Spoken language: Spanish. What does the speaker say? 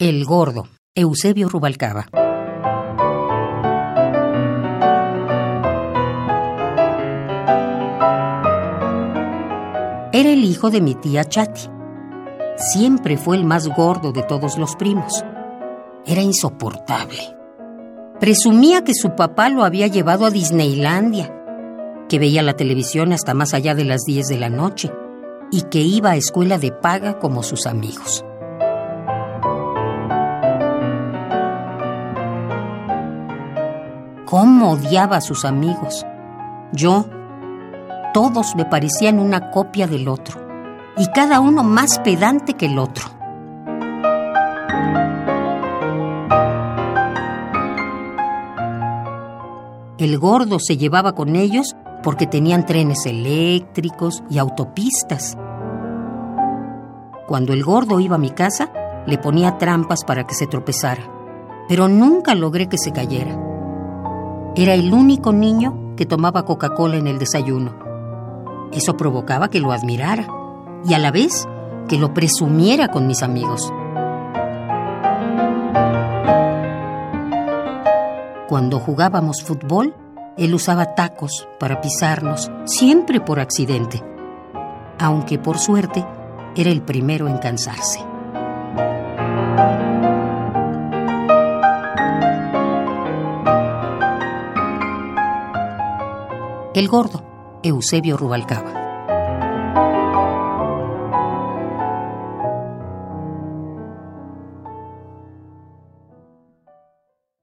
El gordo, Eusebio Rubalcaba. Era el hijo de mi tía Chati. Siempre fue el más gordo de todos los primos. Era insoportable. Presumía que su papá lo había llevado a Disneylandia, que veía la televisión hasta más allá de las 10 de la noche y que iba a escuela de paga como sus amigos. Cómo odiaba a sus amigos. Yo, todos me parecían una copia del otro, y cada uno más pedante que el otro. El gordo se llevaba con ellos porque tenían trenes eléctricos y autopistas. Cuando el gordo iba a mi casa, le ponía trampas para que se tropezara, pero nunca logré que se cayera. Era el único niño que tomaba Coca-Cola en el desayuno. Eso provocaba que lo admirara y a la vez que lo presumiera con mis amigos. Cuando jugábamos fútbol, él usaba tacos para pisarnos, siempre por accidente, aunque por suerte era el primero en cansarse. El gordo, Eusebio Rubalcaba.